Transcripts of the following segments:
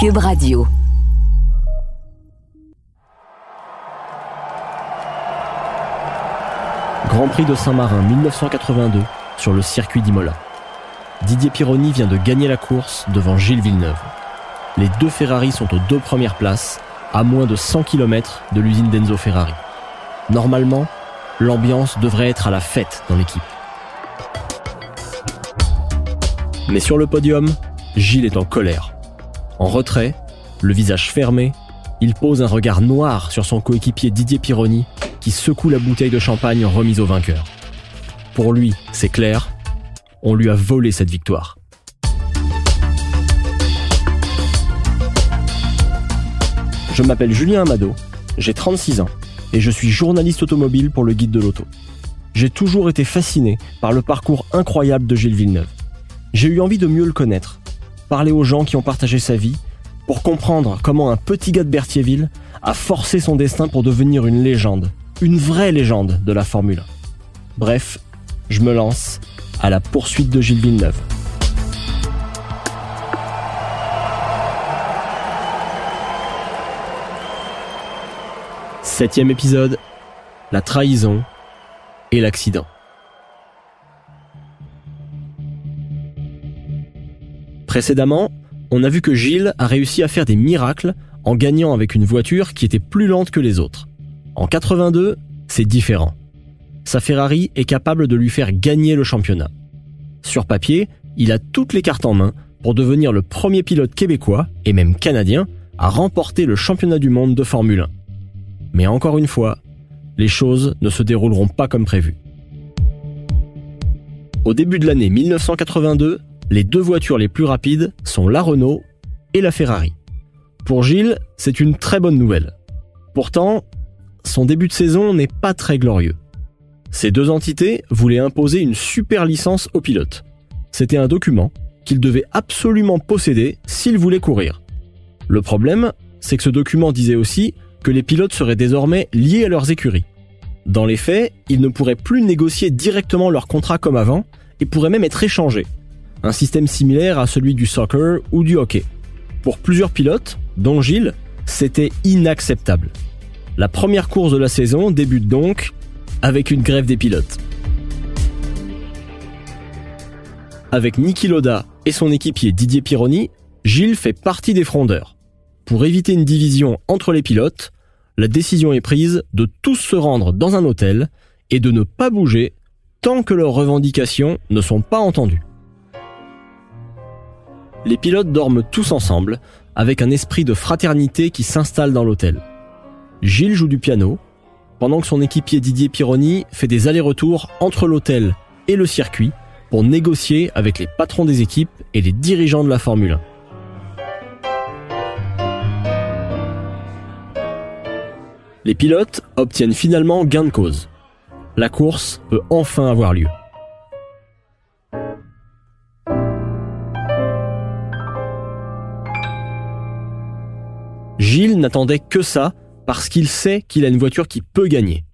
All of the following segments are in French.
Cube Radio. Grand Prix de Saint-Marin 1982 sur le circuit d'Imola. Didier Pironi vient de gagner la course devant Gilles Villeneuve. Les deux Ferrari sont aux deux premières places, à moins de 100 km de l'usine d'Enzo Ferrari. Normalement, l'ambiance devrait être à la fête dans l'équipe. Mais sur le podium, Gilles est en colère. En retrait, le visage fermé, il pose un regard noir sur son coéquipier Didier Pironi qui secoue la bouteille de champagne remise au vainqueur. Pour lui, c'est clair, on lui a volé cette victoire. Je m'appelle Julien Amado, j'ai 36 ans et je suis journaliste automobile pour le Guide de l'Auto. J'ai toujours été fasciné par le parcours incroyable de Gilles Villeneuve. J'ai eu envie de mieux le connaître, parler aux gens qui ont partagé sa vie, pour comprendre comment un petit gars de Berthierville a forcé son destin pour devenir une légende, une vraie légende de la Formule 1. Bref, je me lance à la poursuite de Gilles Villeneuve. Septième épisode, la trahison et l'accident. Précédemment, on a vu que Gilles a réussi à faire des miracles en gagnant avec une voiture qui était plus lente que les autres. En 82, c'est différent. Sa Ferrari est capable de lui faire gagner le championnat. Sur papier, il a toutes les cartes en main pour devenir le premier pilote québécois, et même canadien, à remporter le championnat du monde de Formule 1. Mais encore une fois, les choses ne se dérouleront pas comme prévu. Au début de l'année 1982, les deux voitures les plus rapides sont la Renault et la Ferrari. Pour Gilles, c'est une très bonne nouvelle. Pourtant, son début de saison n'est pas très glorieux. Ces deux entités voulaient imposer une super licence aux pilotes. C'était un document qu'il devait absolument posséder s'il voulait courir. Le problème, c'est que ce document disait aussi que les pilotes seraient désormais liés à leurs écuries. Dans les faits, ils ne pourraient plus négocier directement leur contrat comme avant et pourraient même être échangés. Un système similaire à celui du soccer ou du hockey. Pour plusieurs pilotes, dont Gilles, c'était inacceptable. La première course de la saison débute donc avec une grève des pilotes. Avec Niki Loda et son équipier Didier Pironi, Gilles fait partie des frondeurs. Pour éviter une division entre les pilotes, la décision est prise de tous se rendre dans un hôtel et de ne pas bouger tant que leurs revendications ne sont pas entendues. Les pilotes dorment tous ensemble, avec un esprit de fraternité qui s'installe dans l'hôtel. Gilles joue du piano, pendant que son équipier Didier Pironi fait des allers-retours entre l'hôtel et le circuit pour négocier avec les patrons des équipes et les dirigeants de la Formule 1. Les pilotes obtiennent finalement gain de cause. La course peut enfin avoir lieu. Gilles n'attendait que ça parce qu'il sait qu'il a une voiture qui peut gagner.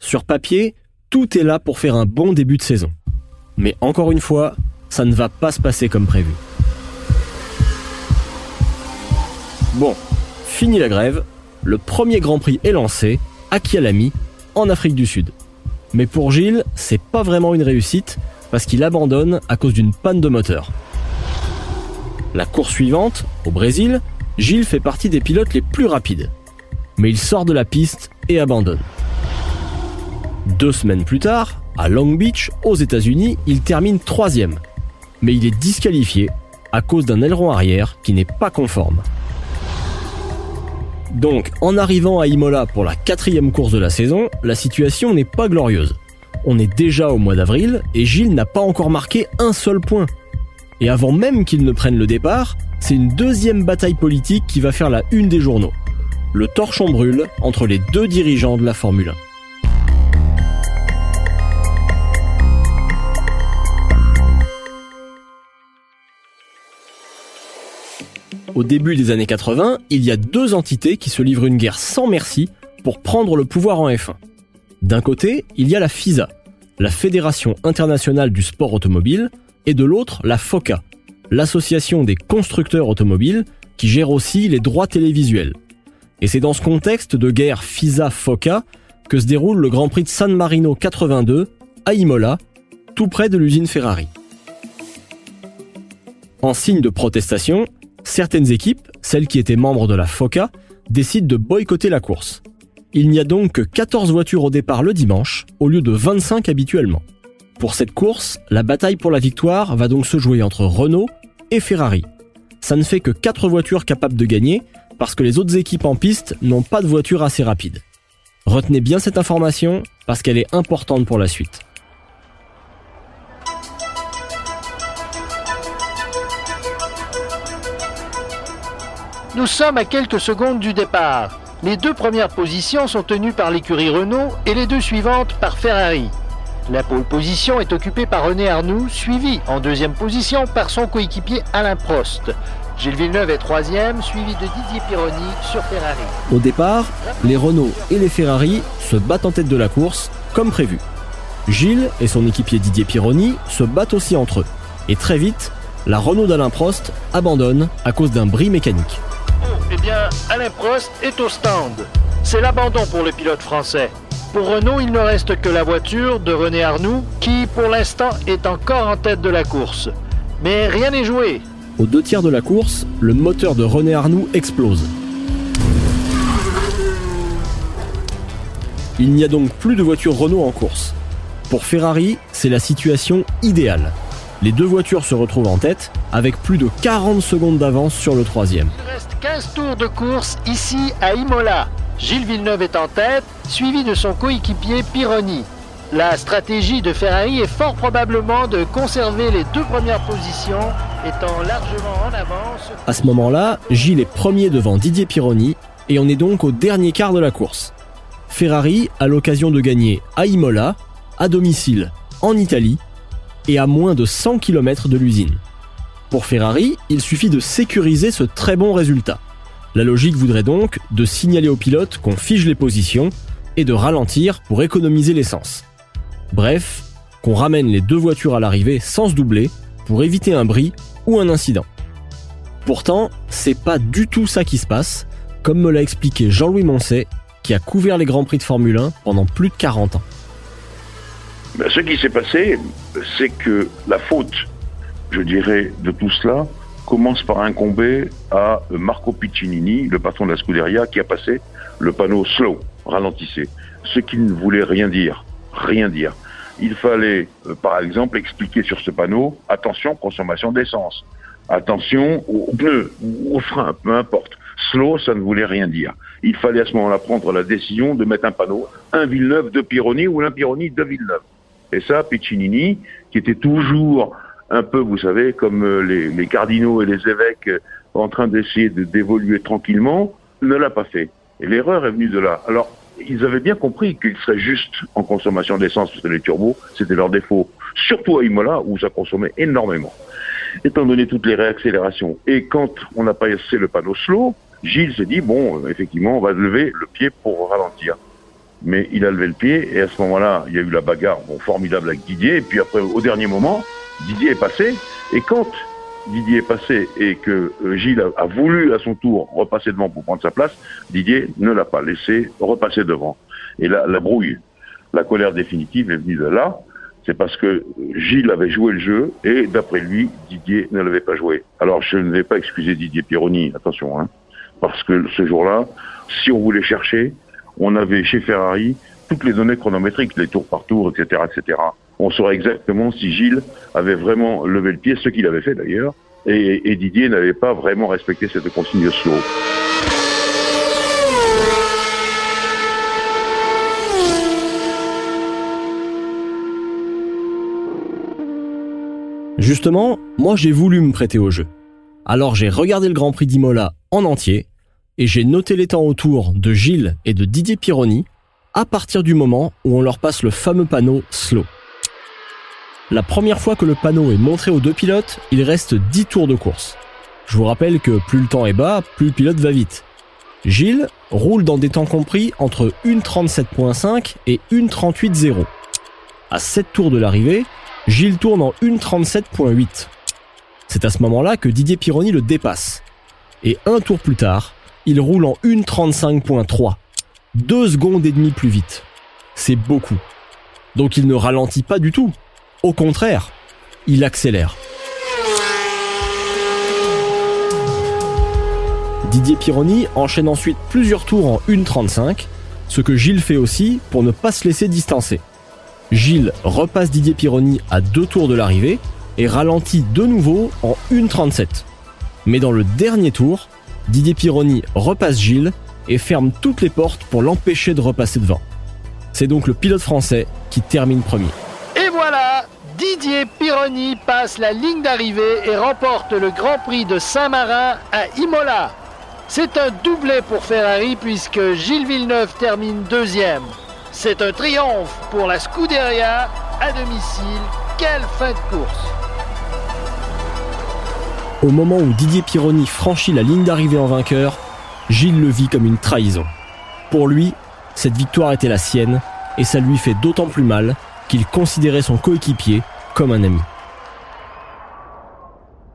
Sur papier, tout est là pour faire un bon début de saison. Mais encore une fois, ça ne va pas se passer comme prévu. Bon, fini la grève, le premier Grand Prix est lancé, à Kialami, en Afrique du Sud. Mais pour Gilles, c'est pas vraiment une réussite, parce qu'il abandonne à cause d'une panne de moteur. La course suivante, au Brésil, Gilles fait partie des pilotes les plus rapides. Mais il sort de la piste et abandonne. Deux semaines plus tard, à Long Beach, aux États-Unis, il termine troisième. Mais il est disqualifié à cause d'un aileron arrière qui n'est pas conforme. Donc, en arrivant à Imola pour la quatrième course de la saison, la situation n'est pas glorieuse. On est déjà au mois d'avril et Gilles n'a pas encore marqué un seul point. Et avant même qu'il ne prenne le départ, c'est une deuxième bataille politique qui va faire la une des journaux. Le torchon brûle entre les deux dirigeants de la Formule 1. Au début des années 80, il y a deux entités qui se livrent une guerre sans merci pour prendre le pouvoir en F1. D'un côté, il y a la FISA, la Fédération internationale du sport automobile, et de l'autre, la FOCA, l'association des constructeurs automobiles, qui gère aussi les droits télévisuels. Et c'est dans ce contexte de guerre FISA-FOCA que se déroule le Grand Prix de San Marino 82 à Imola, tout près de l'usine Ferrari. En signe de protestation, certaines équipes, celles qui étaient membres de la FOCA, décident de boycotter la course. Il n'y a donc que 14 voitures au départ le dimanche, au lieu de 25 habituellement. Pour cette course, la bataille pour la victoire va donc se jouer entre Renault et Ferrari. Ça ne fait que 4 voitures capables de gagner, parce que les autres équipes en piste n'ont pas de voiture assez rapide. Retenez bien cette information, parce qu'elle est importante pour la suite. Nous sommes à quelques secondes du départ. Les deux premières positions sont tenues par l'écurie Renault et les deux suivantes par Ferrari. La pole position est occupée par René Arnoux, suivi en deuxième position par son coéquipier Alain Prost. Gilles Villeneuve est troisième, suivi de Didier Pironi sur Ferrari. Au départ, les Renault et les Ferrari se battent en tête de la course, comme prévu. Gilles et son équipier Didier Pironi se battent aussi entre eux. Et très vite, la Renault d'Alain Prost abandonne à cause d'un bris mécanique. Eh bien, Alain Prost est au stand. C'est l'abandon pour le pilote français. Pour Renault, il ne reste que la voiture de René Arnoux, qui pour l'instant est encore en tête de la course. Mais rien n'est joué. Aux deux tiers de la course, le moteur de René Arnoux explose. Il n'y a donc plus de voiture Renault en course. Pour Ferrari, c'est la situation idéale. Les deux voitures se retrouvent en tête, avec plus de 40 secondes d'avance sur le troisième. 15 tours de course ici à Imola. Gilles Villeneuve est en tête, suivi de son coéquipier Pironi. La stratégie de Ferrari est fort probablement de conserver les deux premières positions, étant largement en avance. À ce moment-là, Gilles est premier devant Didier Pironi et on est donc au dernier quart de la course. Ferrari a l'occasion de gagner à Imola, à domicile, en Italie et à moins de 100 km de l'usine. Pour Ferrari, il suffit de sécuriser ce très bon résultat. La logique voudrait donc de signaler au pilote qu'on fige les positions et de ralentir pour économiser l'essence. Bref, qu'on ramène les deux voitures à l'arrivée sans se doubler pour éviter un bris ou un incident. Pourtant, c'est pas du tout ça qui se passe, comme me l'a expliqué Jean-Louis Moncet, qui a couvert les Grands Prix de Formule 1 pendant plus de 40 ans. Ben, ce qui s'est passé, c'est que la faute je dirais, de tout cela commence par incomber à Marco Piccinini, le patron de la Scuderia, qui a passé le panneau slow, ralentissez, ce qui ne voulait rien dire, rien dire. Il fallait, euh, par exemple, expliquer sur ce panneau, attention, consommation d'essence, attention aux pneus, aux freins, peu importe. Slow, ça ne voulait rien dire. Il fallait à ce moment-là prendre la décision de mettre un panneau, un Villeneuve de Pironi ou un Pironi de Villeneuve. Et ça, Piccinini, qui était toujours un peu, vous savez, comme euh, les, cardinaux et les évêques euh, en train d'essayer de d'évoluer tranquillement, ne l'a pas fait. Et l'erreur est venue de là. Alors, ils avaient bien compris qu'ils seraient juste en consommation d'essence, parce que les turbos, c'était leur défaut. Surtout à Imola, où ça consommait énormément. Étant donné toutes les réaccélérations. Et quand on n'a pas essayé le panneau slow, Gilles s'est dit, bon, effectivement, on va lever le pied pour ralentir. Mais il a levé le pied, et à ce moment-là, il y a eu la bagarre, bon, formidable avec Didier, et puis après, au dernier moment, Didier est passé, et quand Didier est passé et que euh, Gilles a, voulu à son tour repasser devant pour prendre sa place, Didier ne l'a pas laissé repasser devant. Et là, la brouille, la colère définitive est venue de là. C'est parce que Gilles avait joué le jeu et d'après lui, Didier ne l'avait pas joué. Alors je ne vais pas excuser Didier Pironi, attention, hein, parce que ce jour-là, si on voulait chercher, on avait chez Ferrari toutes les données chronométriques, les tours par tour, etc., on saurait exactement si Gilles avait vraiment levé le pied, ce qu'il avait fait d'ailleurs, et, Didier n'avait pas vraiment respecté cette consigne slow. Justement, moi j'ai voulu me prêter au jeu. Alors j'ai regardé le Grand Prix d'Imola en entier et j'ai noté les temps autour de Gilles et de Didier Pironi à partir du moment où on leur passe le fameux panneau slow. La première fois que le panneau est montré aux deux pilotes, il reste 10 tours de course. Je vous rappelle que plus le temps est bas, plus le pilote va vite. Gilles roule dans des temps compris entre 1.37.5 et 1.38.0. À 7 tours de l'arrivée, Gilles tourne en 1.37.8. C'est à ce moment-là que Didier Pironi le dépasse. Et un tour plus tard, il roule en 1.35.3. Deux secondes et demie plus vite. C'est beaucoup. Donc il ne ralentit pas du tout. Au contraire, il accélère. Didier Pironi enchaîne ensuite plusieurs tours en 1.35, ce que Gilles fait aussi pour ne pas se laisser distancer. Gilles repasse Didier Pironi à deux tours de l'arrivée et ralentit de nouveau en 1.37. Mais dans le dernier tour, Didier Pironi repasse Gilles et ferme toutes les portes pour l'empêcher de repasser devant. C'est donc le pilote français qui termine premier. Et voilà, Didier Pironi passe la ligne d'arrivée et remporte le Grand Prix de Saint-Marin à Imola. C'est un doublé pour Ferrari puisque Gilles Villeneuve termine deuxième. C'est un triomphe pour la Scuderia à domicile. Quelle fin de course Au moment où Didier Pironi franchit la ligne d'arrivée en vainqueur, Gilles le vit comme une trahison. Pour lui, cette victoire était la sienne et ça lui fait d'autant plus mal qu'il considérait son coéquipier comme un ami.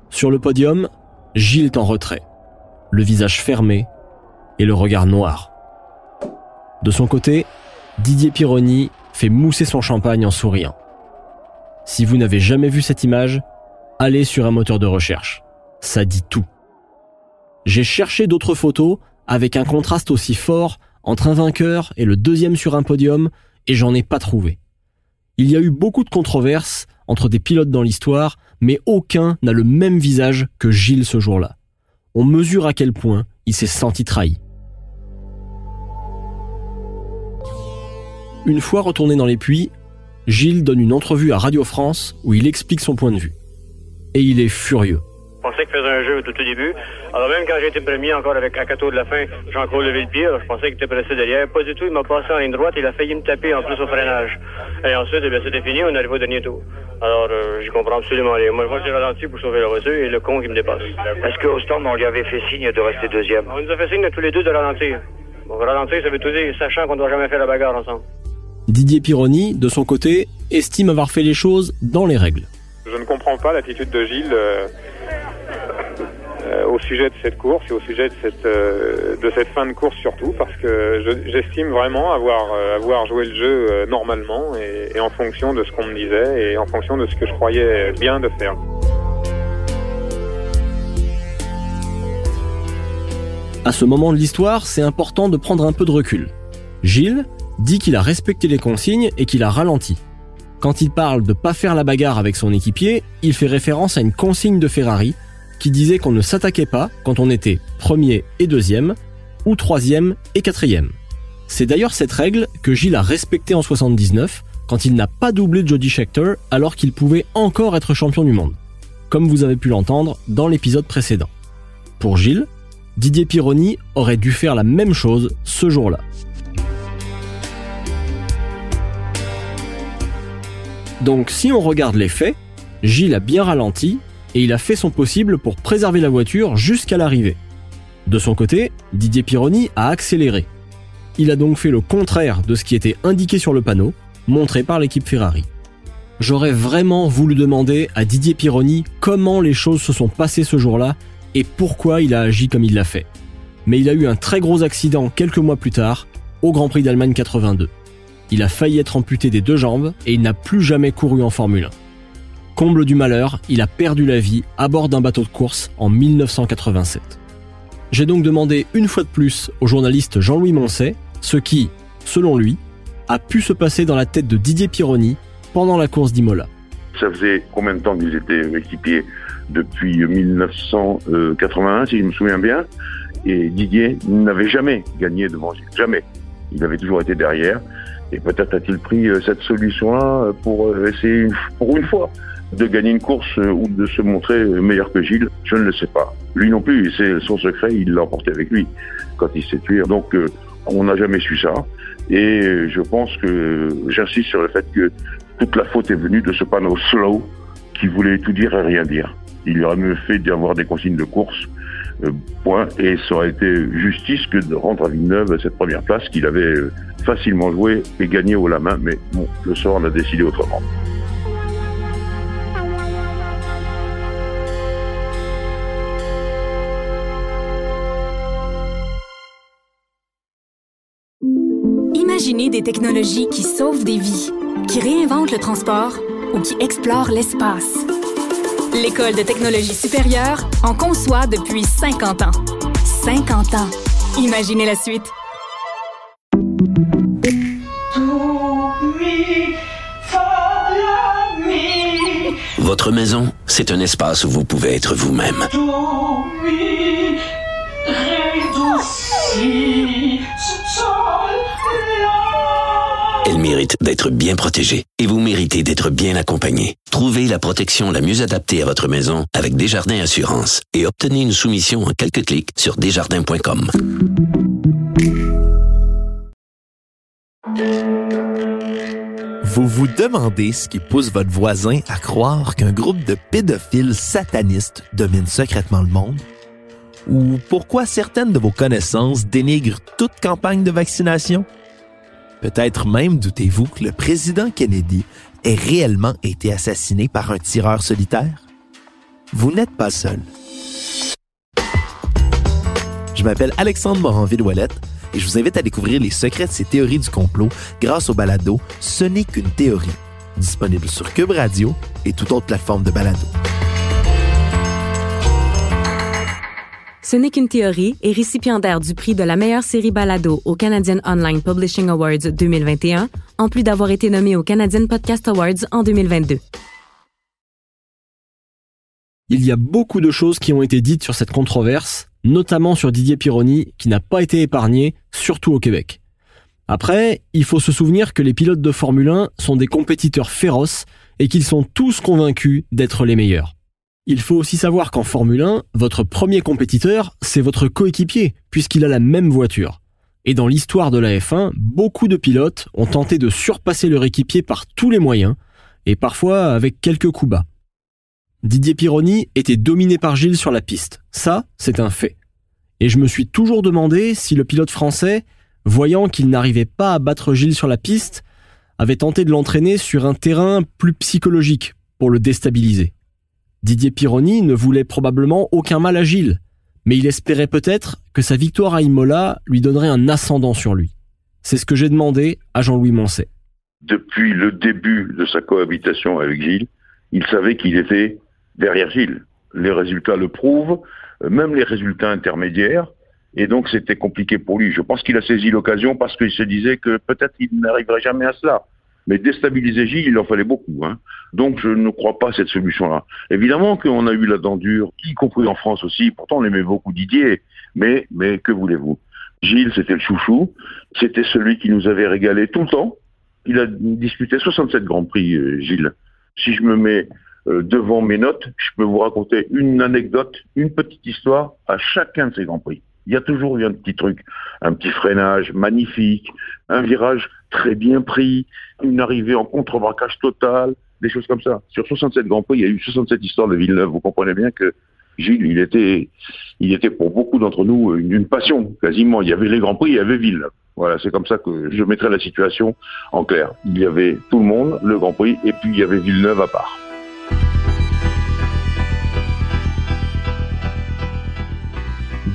Sur le podium, Gilles est en retrait, le visage fermé et le regard noir. De son côté, Didier Pironi fait mousser son champagne en souriant. Si vous n'avez jamais vu cette image, allez sur un moteur de recherche. Ça dit tout. J'ai cherché d'autres photos avec un contraste aussi fort entre un vainqueur et le deuxième sur un podium et j'en ai pas trouvé. Il y a eu beaucoup de controverses entre des pilotes dans l'histoire, mais aucun n'a le même visage que Gilles ce jour-là. On mesure à quel point il s'est senti trahi. Une fois retourné dans les puits, Gilles donne une entrevue à Radio France où il explique son point de vue. Et il est furieux. Je faisait un jeu tout au début. Alors même quand j'ai été premier encore avec Akato de la fin, Jean-Claude levé le pied, je pensais qu'il était pressé derrière. Pas du tout, il m'a passé en ligne droite, il a failli me taper en plus au freinage. Et ensuite, eh bien, c'était fini, on arrive au dernier tour. Alors, euh, j'y comprends absolument rien. Moi, moi j'ai ralenti pour sauver la voiture et le con qui me dépasse. Est-ce qu'au stand, on lui avait fait signe de rester deuxième? On nous a fait signe à tous les deux de ralentir. Bon, ralentir, ça veut tout dire, sachant qu'on ne doit jamais faire la bagarre ensemble. Didier Pironi, de son côté, estime avoir fait les choses dans les règles. Je ne comprends pas l'attitude de Gilles euh, euh, au sujet de cette course et au sujet de cette, euh, de cette fin de course surtout, parce que je- j'estime vraiment avoir, euh, avoir joué le jeu normalement et, et en fonction de ce qu'on me disait et en fonction de ce que je croyais bien de faire. À ce moment de l'histoire, c'est important de prendre un peu de recul. Gilles dit qu'il a respecté les consignes et qu'il a ralenti. Quand il parle de pas faire la bagarre avec son équipier, il fait référence à une consigne de Ferrari disait qu'on ne s'attaquait pas quand on était premier et deuxième, ou troisième et quatrième. C'est d'ailleurs cette règle que Gilles a respectée en 79 quand il n'a pas doublé Jody Scheckter alors qu'il pouvait encore être champion du monde. Comme vous avez pu l'entendre dans l'épisode précédent. Pour Gilles, Didier Pironi aurait dû faire la même chose ce jour-là. Donc si on regarde les faits, Gilles a bien ralenti et il a fait son possible pour préserver la voiture jusqu'à l'arrivée. De son côté, Didier Pironi a accéléré. Il a donc fait le contraire de ce qui était indiqué sur le panneau, montré par l'équipe Ferrari. J'aurais vraiment voulu demander à Didier Pironi comment les choses se sont passées ce jour-là et pourquoi il a agi comme il l'a fait. Mais il a eu un très gros accident quelques mois plus tard, au Grand Prix d'Allemagne 82. Il a failli être amputé des deux jambes et il n'a plus jamais couru en Formule 1. Comble du malheur, il a perdu la vie à bord d'un bateau de course en 1987. J'ai donc demandé une fois de plus au journaliste Jean-Louis Moncet ce qui, selon lui, a pu se passer dans la tête de Didier Pironi pendant la course d'Imola. Ça faisait combien de temps qu'ils étaient équipiers Depuis 1981, si je me souviens bien. Et Didier n'avait jamais gagné devant Gilles. Jamais. Il avait toujours été derrière. Et peut-être a-t-il pris euh, cette solution-là pour euh, essayer, pour une fois, de gagner une course euh, ou de se montrer meilleur que Gilles. Je ne le sais pas. Lui non plus, c'est son secret, il l'a emporté avec lui quand il s'est tué. Donc, euh, on n'a jamais su ça. Et euh, je pense que j'insiste sur le fait que toute la faute est venue de ce panneau slow qui voulait tout dire et rien dire. Il aurait mieux fait d'y avoir des consignes de course, point, et ça aurait été justice que de rendre à Villeneuve cette première place qu'il avait facilement joué et gagné au la main, mais bon, le sort en a décidé autrement. Imaginez des technologies qui sauvent des vies, qui réinventent le transport ou qui explorent l'espace. L'École de technologie supérieure en conçoit depuis 50 ans. 50 ans. Imaginez la suite. Votre maison, c'est un espace où vous pouvez être vous-même. Elle mérite d'être bien protégée et vous méritez d'être bien accompagné. Trouvez la protection la mieux adaptée à votre maison avec Desjardins Assurance et obtenez une soumission en quelques clics sur desjardins.com. Vous vous demandez ce qui pousse votre voisin à croire qu'un groupe de pédophiles satanistes domine secrètement le monde? Ou pourquoi certaines de vos connaissances dénigrent toute campagne de vaccination? Peut-être même doutez-vous que le président Kennedy ait réellement été assassiné par un tireur solitaire? Vous n'êtes pas seul. Je m'appelle Alexandre Moranville-Ouellette et je vous invite à découvrir les secrets de ces théories du complot grâce au balado Ce n'est qu'une théorie, disponible sur Cube Radio et toute autre plateforme de balado. Ce n'est qu'une théorie est récipiendaire du prix de la meilleure série balado au Canadian Online Publishing Awards 2021, en plus d'avoir été nommé au Canadian Podcast Awards en 2022. Il y a beaucoup de choses qui ont été dites sur cette controverse, notamment sur Didier Pironi, qui n'a pas été épargné, surtout au Québec. Après, il faut se souvenir que les pilotes de Formule 1 sont des compétiteurs féroces et qu'ils sont tous convaincus d'être les meilleurs. Il faut aussi savoir qu'en Formule 1, votre premier compétiteur, c'est votre coéquipier, puisqu'il a la même voiture. Et dans l'histoire de la F1, beaucoup de pilotes ont tenté de surpasser leur équipier par tous les moyens, et parfois avec quelques coups bas. Didier Pironi était dominé par Gilles sur la piste. Ça, c'est un fait. Et je me suis toujours demandé si le pilote français, voyant qu'il n'arrivait pas à battre Gilles sur la piste, avait tenté de l'entraîner sur un terrain plus psychologique pour le déstabiliser. Didier Pironi ne voulait probablement aucun mal à Gilles, mais il espérait peut-être que sa victoire à Imola lui donnerait un ascendant sur lui. C'est ce que j'ai demandé à Jean-Louis Moncet. Depuis le début de sa cohabitation avec Gilles, il savait qu'il était derrière Gilles. Les résultats le prouvent, même les résultats intermédiaires, et donc c'était compliqué pour lui. Je pense qu'il a saisi l'occasion parce qu'il se disait que peut-être il n'arriverait jamais à cela. Mais déstabiliser Gilles, il en fallait beaucoup. Hein. Donc je ne crois pas à cette solution-là. Évidemment qu'on a eu la dent dure, y compris en France aussi. Pourtant, on aimait beaucoup Didier. Mais, mais que voulez-vous? Gilles, c'était le chouchou. C'était celui qui nous avait régalé tout le temps. Il a disputé 67 Grands Prix, euh, Gilles. Si je me mets euh, devant mes notes, je peux vous raconter une anecdote, une petite histoire à chacun de ces Grands Prix. Il y a toujours eu un petit truc, un petit freinage magnifique, un virage très bien pris, une arrivée en contre-braquage total, des choses comme ça. Sur 67 Grands Prix, il y a eu 67 histoires de Villeneuve. Vous comprenez bien que Gilles, il était, pour beaucoup d'entre nous une, passion, quasiment. Il y avait les Grands Prix, il y avait Villeneuve. Voilà, c'est comme ça que je mettrai la situation en clair. Il y avait tout le monde, le Grand Prix, et puis il y avait Villeneuve à part.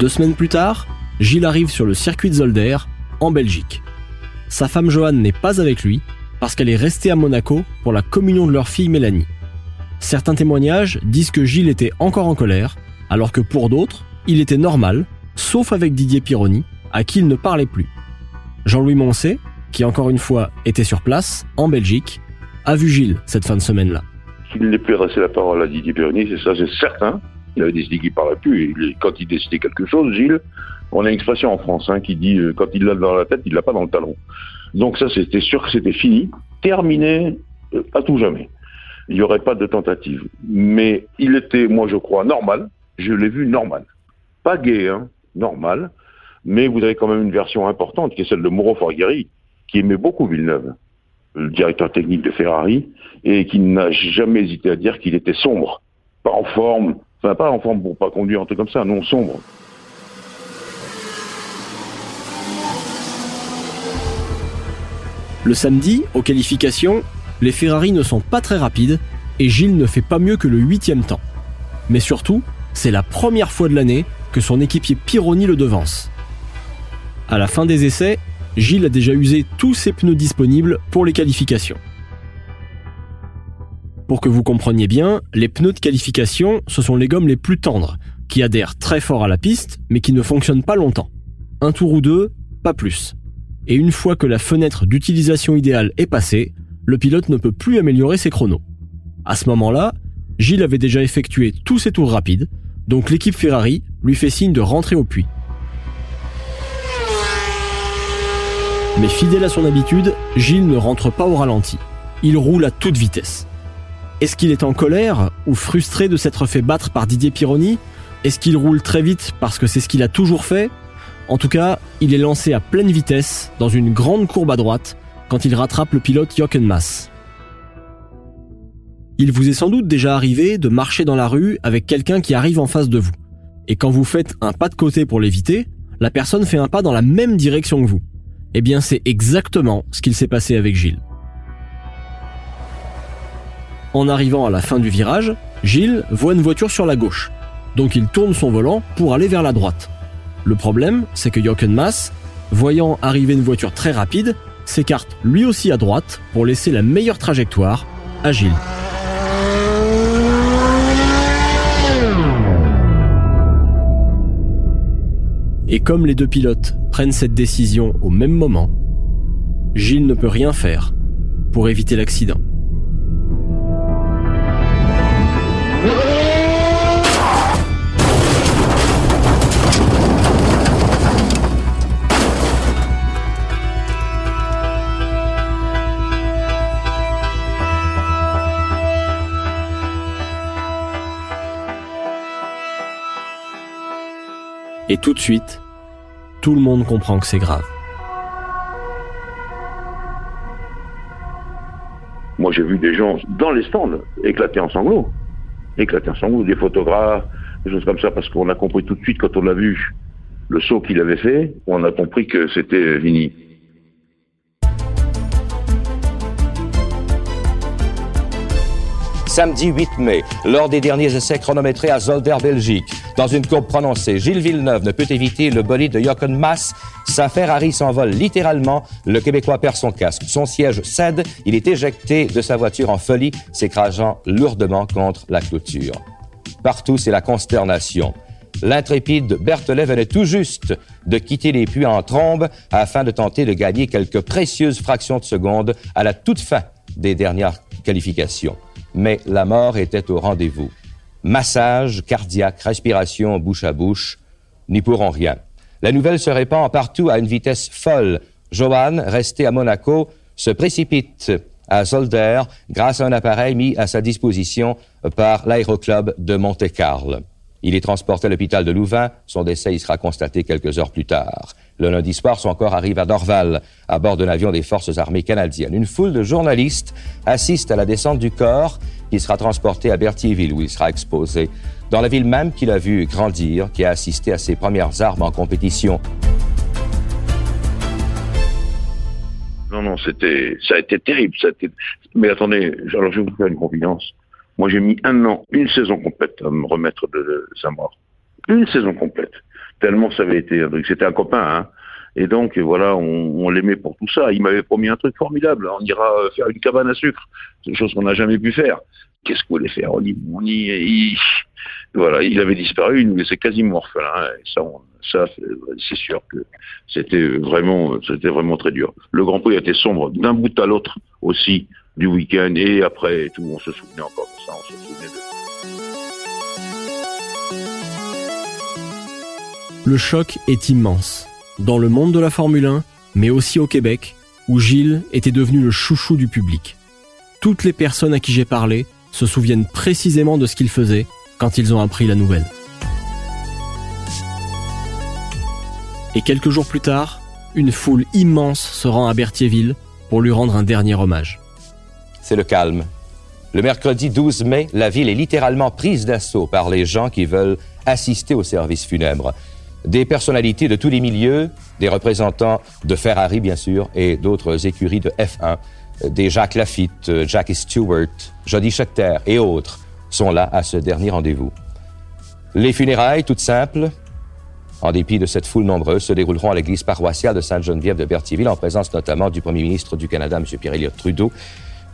Deux semaines plus tard, Gilles arrive sur le circuit de Zolder, en Belgique. Sa femme Joanne n'est pas avec lui parce qu'elle est restée à Monaco pour la communion de leur fille Mélanie. Certains témoignages disent que Gilles était encore en colère, alors que pour d'autres, il était normal, sauf avec Didier Pironi, à qui il ne parlait plus. Jean-Louis Moncet, qui encore une fois était sur place, en Belgique, a vu Gilles cette fin de semaine-là. Qu'il n'ait plus adressé la parole à Didier Pironi, c'est ça, c'est certain. Il avait décidé qu'il ne parlait plus. Et quand il décidait quelque chose, Gilles, on a une expression en France hein, qui dit euh, quand il l'a dans la tête, il l'a pas dans le talon. Donc ça, c'était sûr que c'était fini, terminé euh, à tout jamais. Il n'y aurait pas de tentative. Mais il était, moi je crois, normal. Je l'ai vu normal. Pas gay, hein, normal. Mais vous avez quand même une version importante qui est celle de Mauro Forghieri, qui aimait beaucoup Villeneuve, le directeur technique de Ferrari, et qui n'a jamais hésité à dire qu'il était sombre, pas en forme, Enfin, pas en forme pour pas conduire un truc comme ça, non sombre. Le samedi, aux qualifications, les Ferrari ne sont pas très rapides et Gilles ne fait pas mieux que le huitième temps. Mais surtout, c'est la première fois de l'année que son équipier Pironi le devance. À la fin des essais, Gilles a déjà usé tous ses pneus disponibles pour les qualifications. Pour que vous compreniez bien, les pneus de qualification, ce sont les gommes les plus tendres, qui adhèrent très fort à la piste, mais qui ne fonctionnent pas longtemps. Un tour ou deux, pas plus. Et une fois que la fenêtre d'utilisation idéale est passée, le pilote ne peut plus améliorer ses chronos. À ce moment-là, Gilles avait déjà effectué tous ses tours rapides, donc l'équipe Ferrari lui fait signe de rentrer au puits. Mais fidèle à son habitude, Gilles ne rentre pas au ralenti. Il roule à toute vitesse. Est-ce qu'il est en colère ou frustré de s'être fait battre par Didier Pironi? Est-ce qu'il roule très vite parce que c'est ce qu'il a toujours fait? En tout cas, il est lancé à pleine vitesse dans une grande courbe à droite quand il rattrape le pilote Jochen Mass. Il vous est sans doute déjà arrivé de marcher dans la rue avec quelqu'un qui arrive en face de vous. Et quand vous faites un pas de côté pour l'éviter, la personne fait un pas dans la même direction que vous. Eh bien, c'est exactement ce qu'il s'est passé avec Gilles. En arrivant à la fin du virage, Gilles voit une voiture sur la gauche. Donc il tourne son volant pour aller vers la droite. Le problème, c'est que Jochen Mass, voyant arriver une voiture très rapide, s'écarte lui aussi à droite pour laisser la meilleure trajectoire à Gilles. Et comme les deux pilotes prennent cette décision au même moment, Gilles ne peut rien faire pour éviter l'accident. Et tout de suite, tout le monde comprend que c'est grave. Moi, j'ai vu des gens dans les stands éclater en sanglots. Éclater en sanglots, des photographes, des choses comme ça, parce qu'on a compris tout de suite quand on a vu le saut qu'il avait fait, on a compris que c'était fini. Samedi 8 mai, lors des derniers essais chronométrés à Zolder, Belgique, dans une courbe prononcée, Gilles Villeneuve ne peut éviter le bolide de Jochen Mass. Sa Ferrari s'envole littéralement. Le Québécois perd son casque. Son siège cède. Il est éjecté de sa voiture en folie, s'écrasant lourdement contre la clôture. Partout, c'est la consternation. L'intrépide Berthelet venait tout juste de quitter les puits en trombe afin de tenter de gagner quelques précieuses fractions de seconde à la toute fin des dernières qualifications mais la mort était au rendez-vous. Massage, cardiaque, respiration bouche à bouche, n'y pourront rien. La nouvelle se répand partout à une vitesse folle. Johan, resté à Monaco, se précipite à Zolder grâce à un appareil mis à sa disposition par l'aéroclub de Monte-Carlo. Il est transporté à l'hôpital de Louvain. Son décès y sera constaté quelques heures plus tard. Le lundi soir, son corps arrive à Dorval, à bord d'un avion des forces armées canadiennes. Une foule de journalistes assiste à la descente du corps qui sera transporté à Berthierville, où il sera exposé. Dans la ville même qu'il a vu grandir, qui a assisté à ses premières armes en compétition. Non, non, c'était, ça a été terrible. Mais attendez, alors je vais vous faire une confidence. Moi, j'ai mis un an, une saison complète à me remettre de, sa mort. Une saison complète. Tellement ça avait été. C'était un copain, hein. Et donc, voilà, on, l'aimait pour tout ça. Il m'avait promis un truc formidable. On ira faire une cabane à sucre. C'est une chose qu'on n'a jamais pu faire. Qu'est-ce qu'on voulait faire On y, voilà, il avait disparu, mais c'est quasiment orphelin. Ça, c'est sûr que c'était vraiment, c'était vraiment très dur. Le Grand Prix été sombre d'un bout à l'autre aussi du week-end et après tout, on se souvenait encore de ça. Le choc est immense, dans le monde de la Formule 1, mais aussi au Québec, où Gilles était devenu le chouchou du public. Toutes les personnes à qui j'ai parlé se souviennent précisément de ce qu'il faisait quand ils ont appris la nouvelle. Et quelques jours plus tard, une foule immense se rend à Berthierville pour lui rendre un dernier hommage c'est le calme. Le mercredi 12 mai, la ville est littéralement prise d'assaut par les gens qui veulent assister au service funèbre. Des personnalités de tous les milieux, des représentants de Ferrari bien sûr et d'autres écuries de F1, des Jacques Lafitte, Jackie Stewart, Jody Scheckter et autres sont là à ce dernier rendez-vous. Les funérailles, toutes simples, en dépit de cette foule nombreuse, se dérouleront à l'église paroissiale de Sainte-Geneviève de Berthierville, en présence notamment du premier ministre du Canada, M. Pierre-Éliott Trudeau,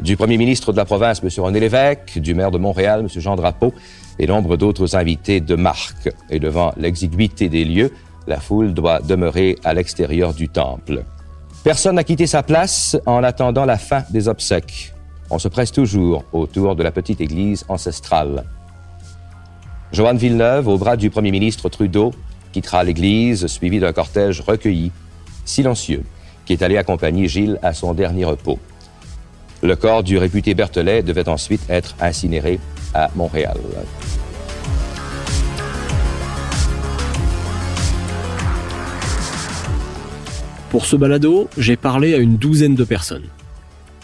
du premier ministre de la province, M. René Lévesque, du maire de Montréal, M. Jean Drapeau, et nombre d'autres invités de marque. Et devant l'exiguïté des lieux, la foule doit demeurer à l'extérieur du temple. Personne n'a quitté sa place en attendant la fin des obsèques. On se presse toujours autour de la petite église ancestrale. Joanne Villeneuve, au bras du premier ministre Trudeau, quittera l'église suivi d'un cortège recueilli, silencieux, qui est allé accompagner Gilles à son dernier repos. Le corps du réputé Berthelet devait ensuite être incinéré à Montréal. Pour ce balado, j'ai parlé à une douzaine de personnes.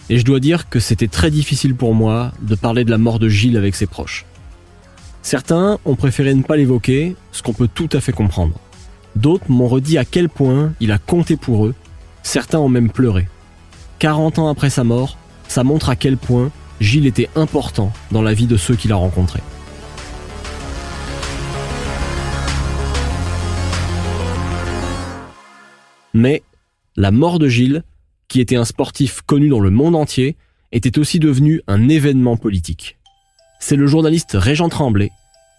Et je dois dire que c'était très difficile pour moi de parler de la mort de Gilles avec ses proches. Certains ont préféré ne pas l'évoquer, ce qu'on peut tout à fait comprendre. D'autres m'ont redit à quel point il a compté pour eux. Certains ont même pleuré. 40 ans après sa mort, ça montre à quel point Gilles était important dans la vie de ceux qu'il a rencontrés. Mais la mort de Gilles, qui était un sportif connu dans le monde entier, était aussi devenu un événement politique. C'est le journaliste Régent Tremblay,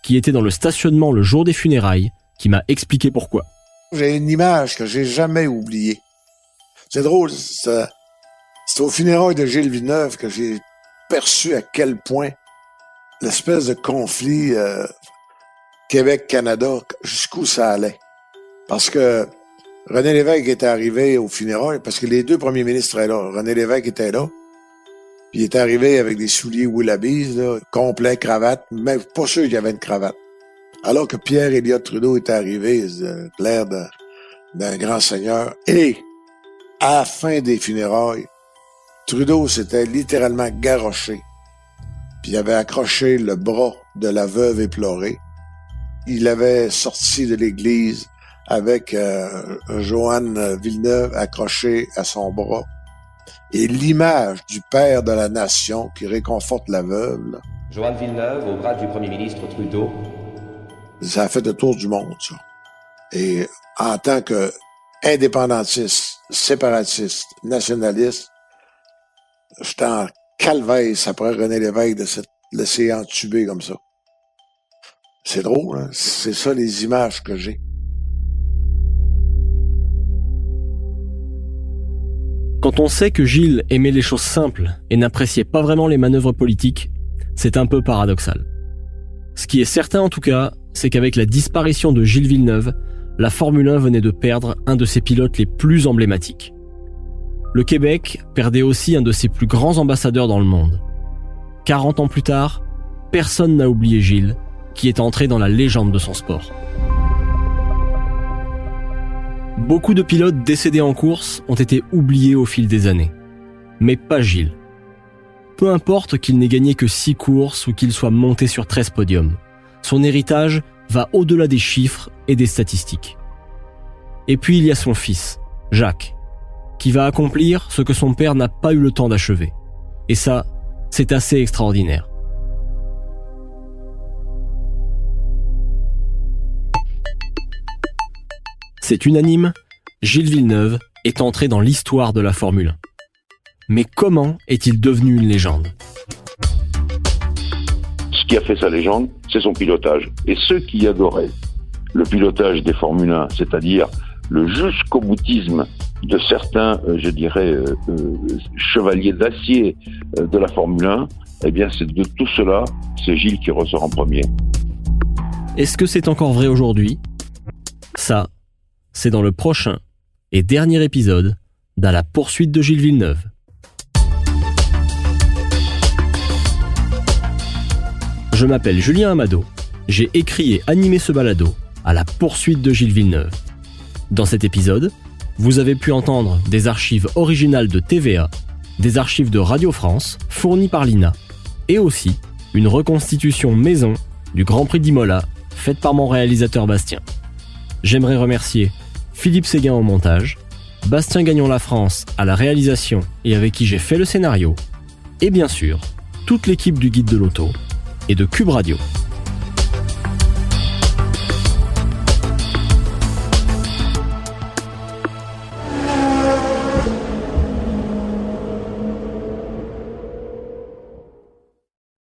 qui était dans le stationnement le jour des funérailles, qui m'a expliqué pourquoi. J'ai une image que j'ai jamais oubliée. C'est drôle, c'est au funérailles de Gilles Villeneuve que j'ai perçu à quel point l'espèce de conflit euh, Québec-Canada, jusqu'où ça allait. Parce que René Lévesque était arrivé au funérailles, parce que les deux premiers ministres étaient là. René Lévesque était là. Puis il est arrivé avec des souliers Willoughby's, là, complet, cravate, mais pas sûr qu'il y avait une cravate. Alors que Pierre Elliott Trudeau est arrivé, l'air d'un grand seigneur. Et, à la fin des funérailles, Trudeau s'était littéralement garoché. Puis il avait accroché le bras de la veuve éplorée. Il avait sorti de l'église avec euh, Joanne Villeneuve accroché à son bras. Et l'image du père de la nation qui réconforte la veuve. Joanne Villeneuve au bras du premier ministre Trudeau. Ça a fait le tour du monde, ça. Et en tant que indépendantiste, séparatiste, nationaliste, j'étais en calvaise après René Lévesque de se laisser entuber comme ça. C'est drôle, hein? C'est ça les images que j'ai. Quand on sait que Gilles aimait les choses simples et n'appréciait pas vraiment les manœuvres politiques, c'est un peu paradoxal. Ce qui est certain en tout cas, c'est qu'avec la disparition de Gilles Villeneuve, la Formule 1 venait de perdre un de ses pilotes les plus emblématiques. Le Québec perdait aussi un de ses plus grands ambassadeurs dans le monde. 40 ans plus tard, personne n'a oublié Gilles, qui est entré dans la légende de son sport. Beaucoup de pilotes décédés en course ont été oubliés au fil des années. Mais pas Gilles. Peu importe qu'il n'ait gagné que 6 courses ou qu'il soit monté sur 13 podiums, son héritage va au-delà des chiffres et des statistiques. Et puis il y a son fils, Jacques, qui va accomplir ce que son père n'a pas eu le temps d'achever. Et ça, c'est assez extraordinaire. C'est unanime, Gilles Villeneuve est entré dans l'histoire de la Formule 1. Mais comment est-il devenu une légende? Ce qui a fait sa légende, c'est son pilotage. Et ceux qui adoraient le pilotage des Formule 1, c'est-à-dire le jusqu'au boutisme de certains, euh, je dirais, euh, euh, chevaliers d'acier de la Formule 1, eh bien, c'est de tout cela, c'est Gilles qui ressort en premier. Est-ce que c'est encore vrai aujourd'hui? Ça, c'est dans le prochain et dernier épisode dans la poursuite de Gilles Villeneuve. Je m'appelle Julien Amado, j'ai écrit et animé ce balado à la poursuite de Gilles Villeneuve. Dans cet épisode, vous avez pu entendre des archives originales de TVA, des archives de Radio France fournies par l'INA, et aussi une reconstitution maison du Grand Prix d'Imola faite par mon réalisateur Bastien. J'aimerais remercier Philippe Séguin au montage, Bastien Gagnon La France à la réalisation et avec qui j'ai fait le scénario, et bien sûr, toute l'équipe du Guide de l'Auto et de Cube Radio.